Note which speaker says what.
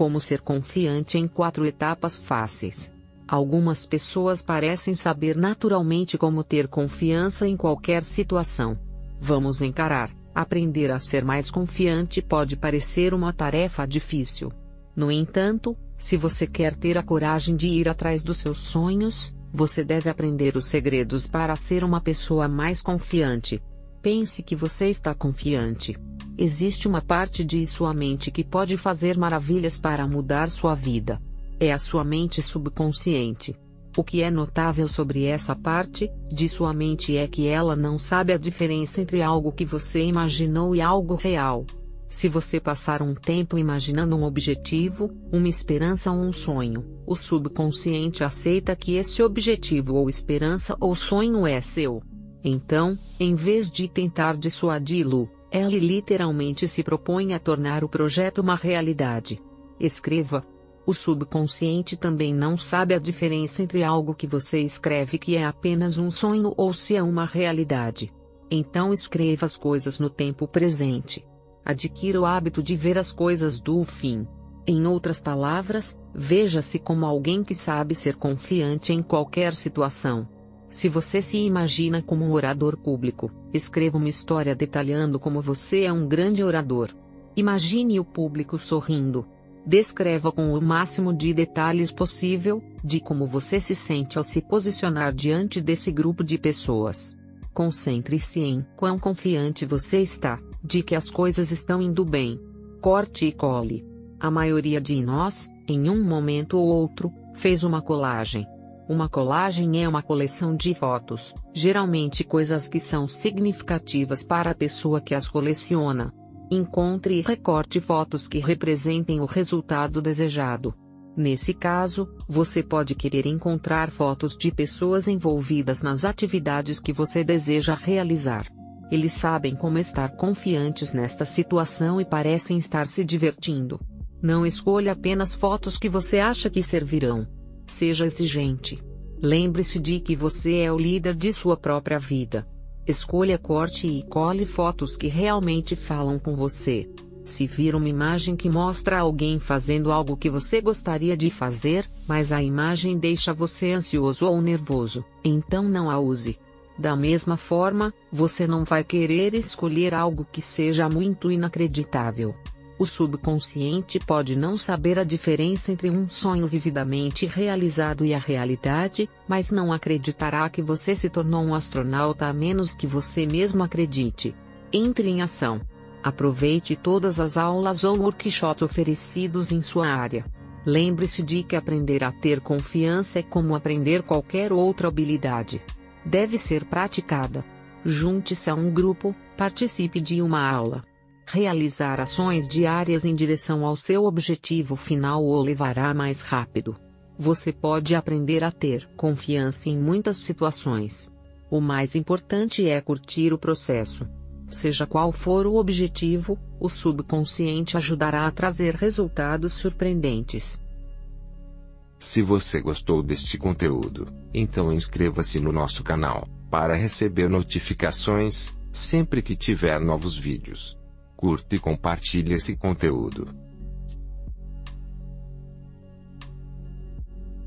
Speaker 1: Como ser confiante em quatro etapas fáceis. Algumas pessoas parecem saber naturalmente como ter confiança em qualquer situação. Vamos encarar. Aprender a ser mais confiante pode parecer uma tarefa difícil. No entanto, se você quer ter a coragem de ir atrás dos seus sonhos, você deve aprender os segredos para ser uma pessoa mais confiante. Pense que você está confiante. Existe uma parte de sua mente que pode fazer maravilhas para mudar sua vida. É a sua mente subconsciente. O que é notável sobre essa parte de sua mente é que ela não sabe a diferença entre algo que você imaginou e algo real. Se você passar um tempo imaginando um objetivo, uma esperança ou um sonho, o subconsciente aceita que esse objetivo ou esperança ou sonho é seu. Então, em vez de tentar dissuadi-lo, ela literalmente se propõe a tornar o projeto uma realidade. Escreva. O subconsciente também não sabe a diferença entre algo que você escreve que é apenas um sonho ou se é uma realidade. Então escreva as coisas no tempo presente. Adquira o hábito de ver as coisas do fim. Em outras palavras, veja-se como alguém que sabe ser confiante em qualquer situação. Se você se imagina como um orador público, escreva uma história detalhando como você é um grande orador. Imagine o público sorrindo. Descreva com o máximo de detalhes possível, de como você se sente ao se posicionar diante desse grupo de pessoas. Concentre-se em quão confiante você está, de que as coisas estão indo bem. Corte e cole. A maioria de nós, em um momento ou outro, fez uma colagem uma colagem é uma coleção de fotos, geralmente coisas que são significativas para a pessoa que as coleciona. Encontre e recorte fotos que representem o resultado desejado. Nesse caso, você pode querer encontrar fotos de pessoas envolvidas nas atividades que você deseja realizar. Eles sabem como estar confiantes nesta situação e parecem estar se divertindo. Não escolha apenas fotos que você acha que servirão Seja exigente. Lembre-se de que você é o líder de sua própria vida. Escolha corte e cole fotos que realmente falam com você. Se vir uma imagem que mostra alguém fazendo algo que você gostaria de fazer, mas a imagem deixa você ansioso ou nervoso, então não a use. Da mesma forma, você não vai querer escolher algo que seja muito inacreditável. O subconsciente pode não saber a diferença entre um sonho vividamente realizado e a realidade, mas não acreditará que você se tornou um astronauta a menos que você mesmo acredite. Entre em ação. Aproveite todas as aulas ou workshops oferecidos em sua área. Lembre-se de que aprender a ter confiança é como aprender qualquer outra habilidade. Deve ser praticada. Junte-se a um grupo, participe de uma aula Realizar ações diárias em direção ao seu objetivo final o levará mais rápido. Você pode aprender a ter confiança em muitas situações. O mais importante é curtir o processo. Seja qual for o objetivo, o subconsciente ajudará a trazer resultados surpreendentes.
Speaker 2: Se você gostou deste conteúdo, então inscreva-se no nosso canal, para receber notificações, sempre que tiver novos vídeos curta e compartilhe esse conteúdo.